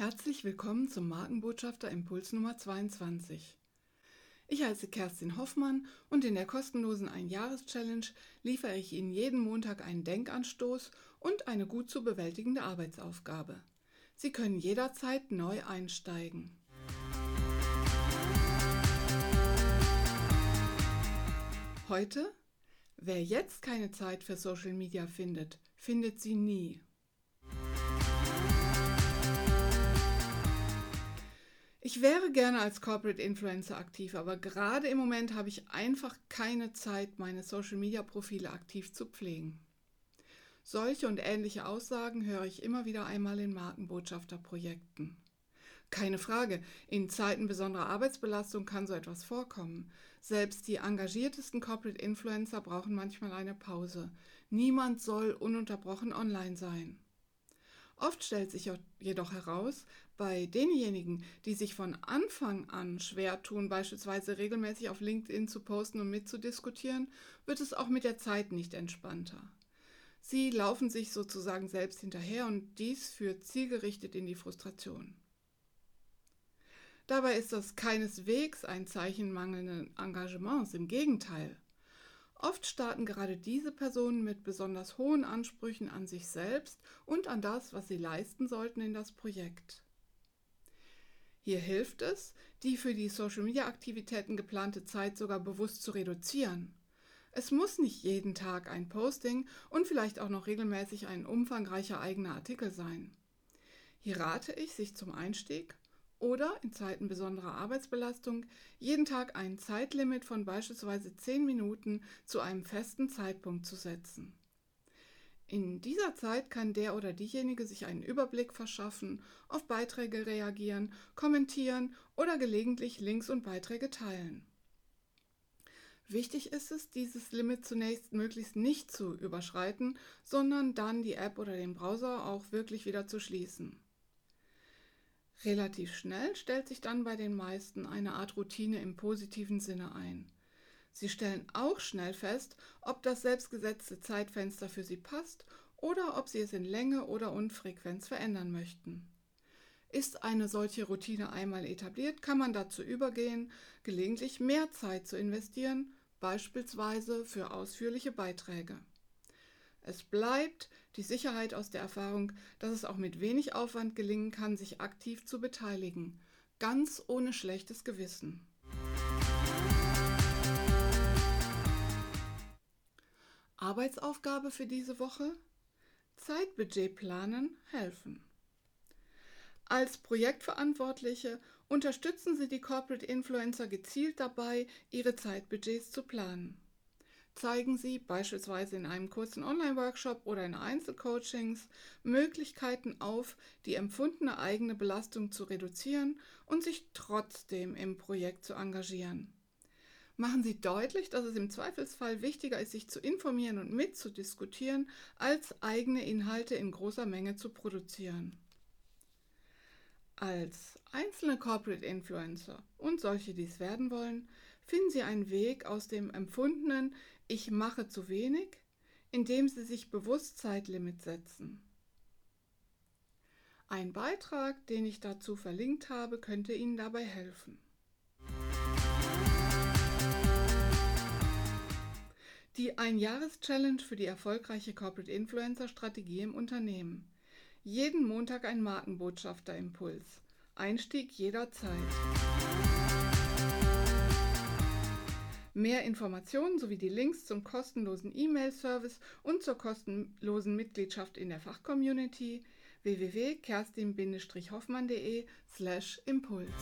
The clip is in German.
Herzlich willkommen zum Markenbotschafter Impuls Nummer 22. Ich heiße Kerstin Hoffmann und in der kostenlosen Ein-Jahres-Challenge liefere ich Ihnen jeden Montag einen Denkanstoß und eine gut zu bewältigende Arbeitsaufgabe. Sie können jederzeit neu einsteigen. Heute, wer jetzt keine Zeit für Social Media findet, findet sie nie. Ich wäre gerne als Corporate Influencer aktiv, aber gerade im Moment habe ich einfach keine Zeit, meine Social-Media-Profile aktiv zu pflegen. Solche und ähnliche Aussagen höre ich immer wieder einmal in Markenbotschafterprojekten. Keine Frage, in Zeiten besonderer Arbeitsbelastung kann so etwas vorkommen. Selbst die engagiertesten Corporate Influencer brauchen manchmal eine Pause. Niemand soll ununterbrochen online sein. Oft stellt sich jedoch heraus, bei denjenigen, die sich von Anfang an schwer tun, beispielsweise regelmäßig auf LinkedIn zu posten und mitzudiskutieren, wird es auch mit der Zeit nicht entspannter. Sie laufen sich sozusagen selbst hinterher und dies führt zielgerichtet in die Frustration. Dabei ist das keineswegs ein Zeichen mangelnden Engagements, im Gegenteil. Oft starten gerade diese Personen mit besonders hohen Ansprüchen an sich selbst und an das, was sie leisten sollten in das Projekt. Hier hilft es, die für die Social-Media-Aktivitäten geplante Zeit sogar bewusst zu reduzieren. Es muss nicht jeden Tag ein Posting und vielleicht auch noch regelmäßig ein umfangreicher eigener Artikel sein. Hier rate ich, sich zum Einstieg oder in Zeiten besonderer Arbeitsbelastung jeden Tag ein Zeitlimit von beispielsweise 10 Minuten zu einem festen Zeitpunkt zu setzen. In dieser Zeit kann der oder diejenige sich einen Überblick verschaffen, auf Beiträge reagieren, kommentieren oder gelegentlich Links und Beiträge teilen. Wichtig ist es, dieses Limit zunächst möglichst nicht zu überschreiten, sondern dann die App oder den Browser auch wirklich wieder zu schließen. Relativ schnell stellt sich dann bei den meisten eine Art Routine im positiven Sinne ein. Sie stellen auch schnell fest, ob das selbstgesetzte Zeitfenster für Sie passt oder ob Sie es in Länge oder Unfrequenz verändern möchten. Ist eine solche Routine einmal etabliert, kann man dazu übergehen, gelegentlich mehr Zeit zu investieren, beispielsweise für ausführliche Beiträge. Es bleibt die Sicherheit aus der Erfahrung, dass es auch mit wenig Aufwand gelingen kann, sich aktiv zu beteiligen, ganz ohne schlechtes Gewissen. Arbeitsaufgabe für diese Woche? Zeitbudget planen helfen. Als Projektverantwortliche unterstützen Sie die Corporate Influencer gezielt dabei, ihre Zeitbudgets zu planen zeigen Sie beispielsweise in einem kurzen Online-Workshop oder in Einzelcoachings Möglichkeiten auf, die empfundene eigene Belastung zu reduzieren und sich trotzdem im Projekt zu engagieren. Machen Sie deutlich, dass es im Zweifelsfall wichtiger ist, sich zu informieren und mitzudiskutieren, als eigene Inhalte in großer Menge zu produzieren. Als einzelne Corporate Influencer und solche, die es werden wollen, finden Sie einen Weg aus dem empfundenen Ich mache zu wenig, indem Sie sich bewusst Zeitlimit setzen. Ein Beitrag, den ich dazu verlinkt habe, könnte Ihnen dabei helfen. Die Ein-Jahres-Challenge für die erfolgreiche Corporate Influencer Strategie im Unternehmen. Jeden Montag ein Markenbotschafter-Impuls. Einstieg jederzeit. Mehr Informationen sowie die Links zum kostenlosen E-Mail-Service und zur kostenlosen Mitgliedschaft in der Fachcommunity www.kerstin-hoffmann.de/impuls.